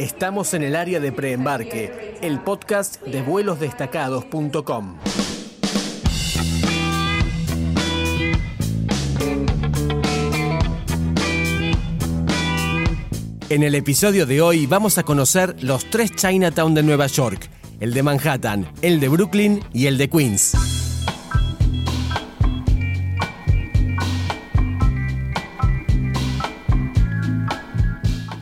Estamos en el área de preembarque, el podcast de vuelosdestacados.com. En el episodio de hoy vamos a conocer los tres Chinatown de Nueva York, el de Manhattan, el de Brooklyn y el de Queens.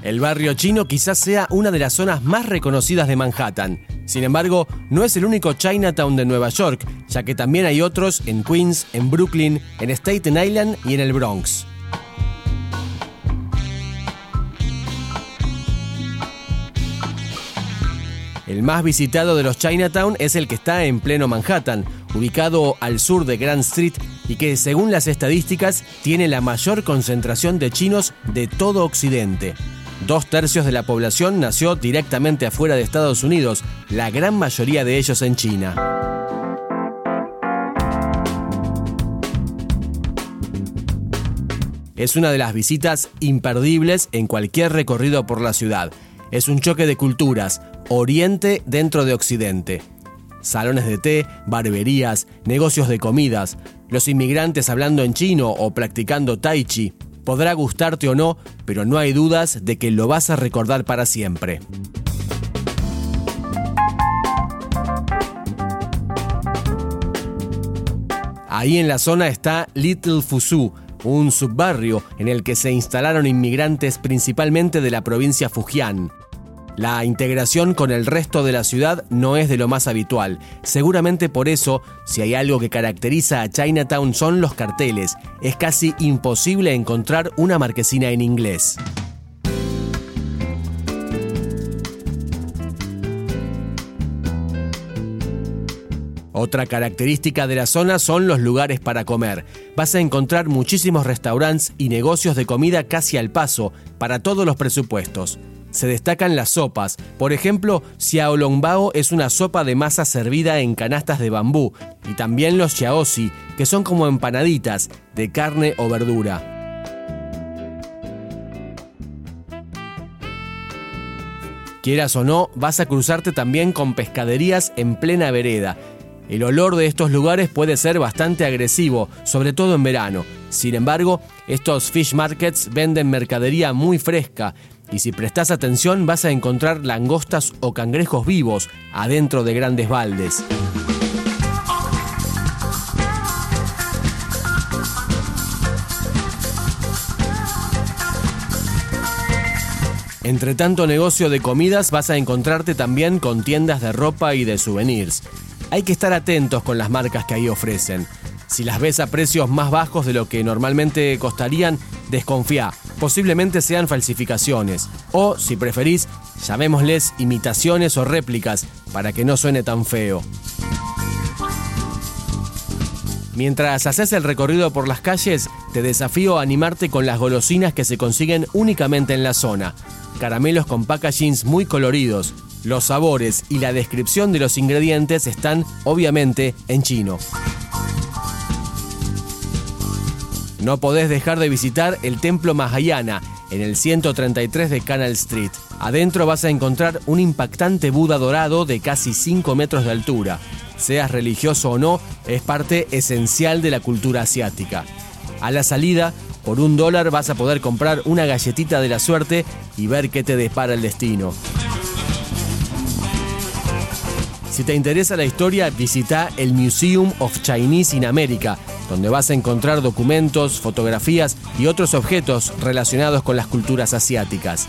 El barrio chino quizás sea una de las zonas más reconocidas de Manhattan. Sin embargo, no es el único Chinatown de Nueva York, ya que también hay otros en Queens, en Brooklyn, en Staten Island y en el Bronx. El más visitado de los Chinatown es el que está en pleno Manhattan, ubicado al sur de Grand Street y que según las estadísticas tiene la mayor concentración de chinos de todo Occidente. Dos tercios de la población nació directamente afuera de Estados Unidos, la gran mayoría de ellos en China. Es una de las visitas imperdibles en cualquier recorrido por la ciudad. Es un choque de culturas, Oriente dentro de Occidente. Salones de té, barberías, negocios de comidas, los inmigrantes hablando en chino o practicando tai chi, Podrá gustarte o no, pero no hay dudas de que lo vas a recordar para siempre. Ahí en la zona está Little Fusu, un subbarrio en el que se instalaron inmigrantes principalmente de la provincia Fujian. La integración con el resto de la ciudad no es de lo más habitual. Seguramente por eso, si hay algo que caracteriza a Chinatown son los carteles. Es casi imposible encontrar una marquesina en inglés. Otra característica de la zona son los lugares para comer. Vas a encontrar muchísimos restaurantes y negocios de comida casi al paso, para todos los presupuestos se destacan las sopas. Por ejemplo, xiaolongbao es una sopa de masa servida en canastas de bambú, y también los xiaoxi, que son como empanaditas de carne o verdura. Quieras o no, vas a cruzarte también con pescaderías en plena vereda. El olor de estos lugares puede ser bastante agresivo, sobre todo en verano. Sin embargo, estos fish markets venden mercadería muy fresca y si prestas atención vas a encontrar langostas o cangrejos vivos adentro de grandes baldes. Entre tanto negocio de comidas vas a encontrarte también con tiendas de ropa y de souvenirs. Hay que estar atentos con las marcas que ahí ofrecen. Si las ves a precios más bajos de lo que normalmente costarían, desconfía posiblemente sean falsificaciones, o, si preferís, llamémosles imitaciones o réplicas, para que no suene tan feo. Mientras haces el recorrido por las calles, te desafío a animarte con las golosinas que se consiguen únicamente en la zona. Caramelos con packagings muy coloridos. Los sabores y la descripción de los ingredientes están, obviamente, en chino. No podés dejar de visitar el Templo Mahayana en el 133 de Canal Street. Adentro vas a encontrar un impactante Buda dorado de casi 5 metros de altura. Seas religioso o no, es parte esencial de la cultura asiática. A la salida, por un dólar vas a poder comprar una galletita de la suerte y ver qué te depara el destino. Si te interesa la historia, visita el Museum of Chinese in America, donde vas a encontrar documentos, fotografías y otros objetos relacionados con las culturas asiáticas.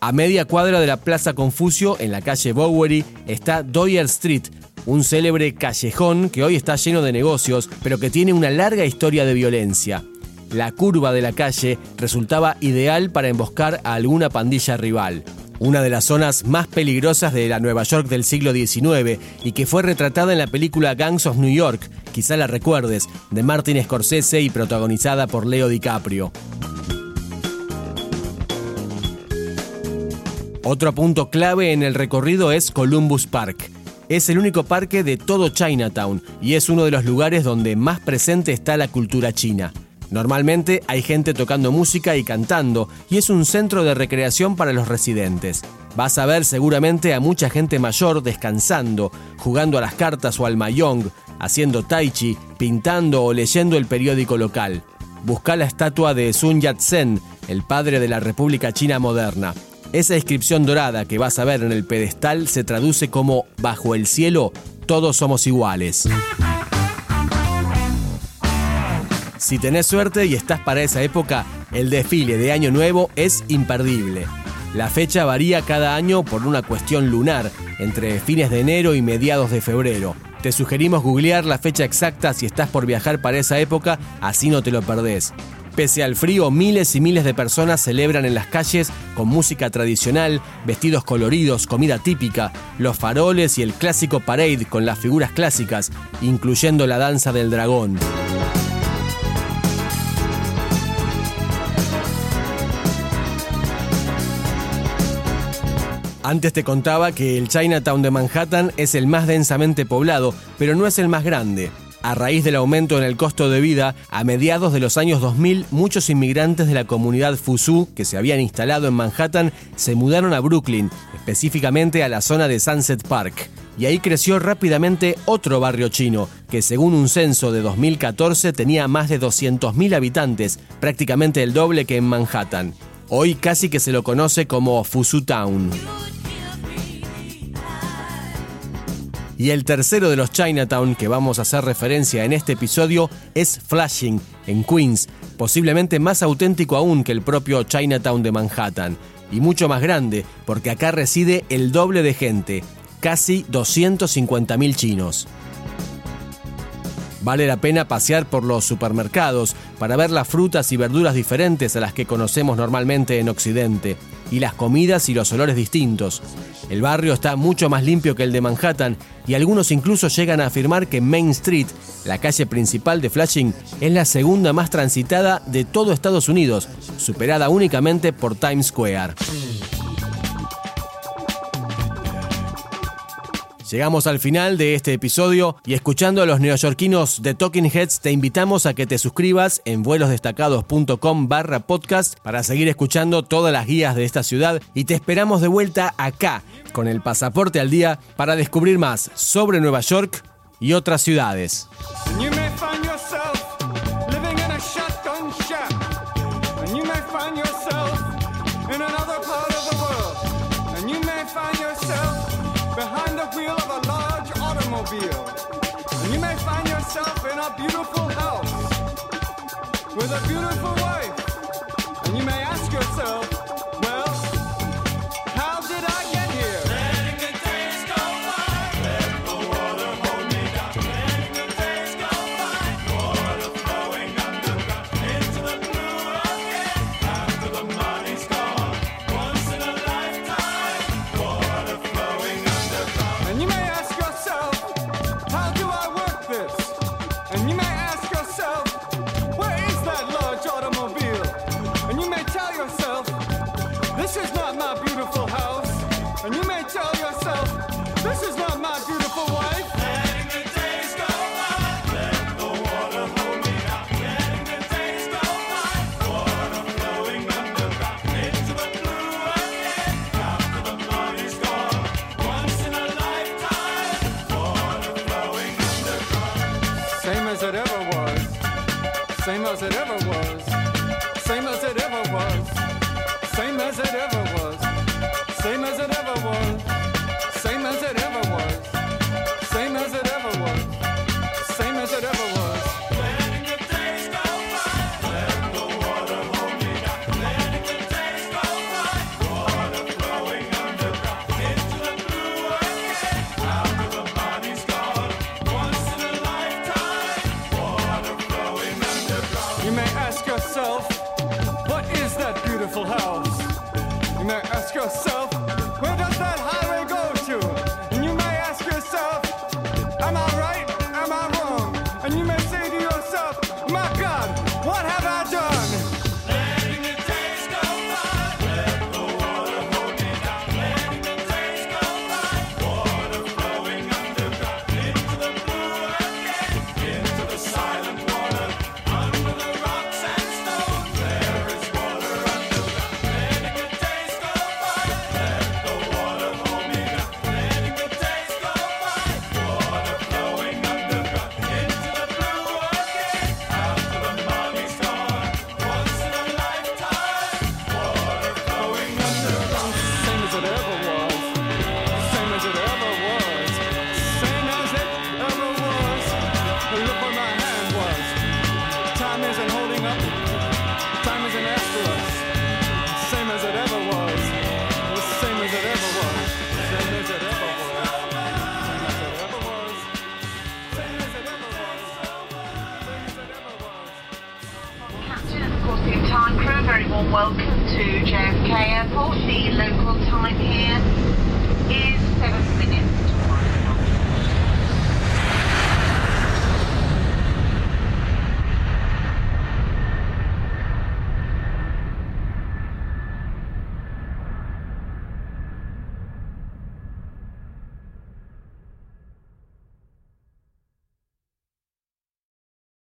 A media cuadra de la Plaza Confucio, en la calle Bowery, está Doyer Street, un célebre callejón que hoy está lleno de negocios, pero que tiene una larga historia de violencia la curva de la calle resultaba ideal para emboscar a alguna pandilla rival. Una de las zonas más peligrosas de la Nueva York del siglo XIX y que fue retratada en la película Gangs of New York, quizá la recuerdes, de Martin Scorsese y protagonizada por Leo DiCaprio. Otro punto clave en el recorrido es Columbus Park. Es el único parque de todo Chinatown y es uno de los lugares donde más presente está la cultura china. Normalmente hay gente tocando música y cantando y es un centro de recreación para los residentes. Vas a ver seguramente a mucha gente mayor descansando, jugando a las cartas o al mayong, haciendo tai chi, pintando o leyendo el periódico local. Busca la estatua de Sun Yat-sen, el padre de la República China moderna. Esa inscripción dorada que vas a ver en el pedestal se traduce como Bajo el cielo, todos somos iguales. Si tenés suerte y estás para esa época, el desfile de Año Nuevo es imperdible. La fecha varía cada año por una cuestión lunar, entre fines de enero y mediados de febrero. Te sugerimos googlear la fecha exacta si estás por viajar para esa época, así no te lo perdés. Pese al frío, miles y miles de personas celebran en las calles con música tradicional, vestidos coloridos, comida típica, los faroles y el clásico parade con las figuras clásicas, incluyendo la danza del dragón. Antes te contaba que el Chinatown de Manhattan es el más densamente poblado, pero no es el más grande. A raíz del aumento en el costo de vida, a mediados de los años 2000, muchos inmigrantes de la comunidad Fusu que se habían instalado en Manhattan se mudaron a Brooklyn, específicamente a la zona de Sunset Park. Y ahí creció rápidamente otro barrio chino, que según un censo de 2014 tenía más de 200.000 habitantes, prácticamente el doble que en Manhattan. Hoy casi que se lo conoce como Fusu Town. Y el tercero de los Chinatown que vamos a hacer referencia en este episodio es Flushing, en Queens, posiblemente más auténtico aún que el propio Chinatown de Manhattan, y mucho más grande, porque acá reside el doble de gente, casi 250.000 chinos. Vale la pena pasear por los supermercados para ver las frutas y verduras diferentes a las que conocemos normalmente en Occidente, y las comidas y los olores distintos. El barrio está mucho más limpio que el de Manhattan y algunos incluso llegan a afirmar que Main Street, la calle principal de Flushing, es la segunda más transitada de todo Estados Unidos, superada únicamente por Times Square. Llegamos al final de este episodio y escuchando a los neoyorquinos de Talking Heads te invitamos a que te suscribas en vuelosdestacados.com barra podcast para seguir escuchando todas las guías de esta ciudad y te esperamos de vuelta acá con el pasaporte al día para descubrir más sobre Nueva York y otras ciudades. automobile. And you may find yourself in a beautiful house with a beautiful wife. Beautiful house? You may ask yourself, where does that highway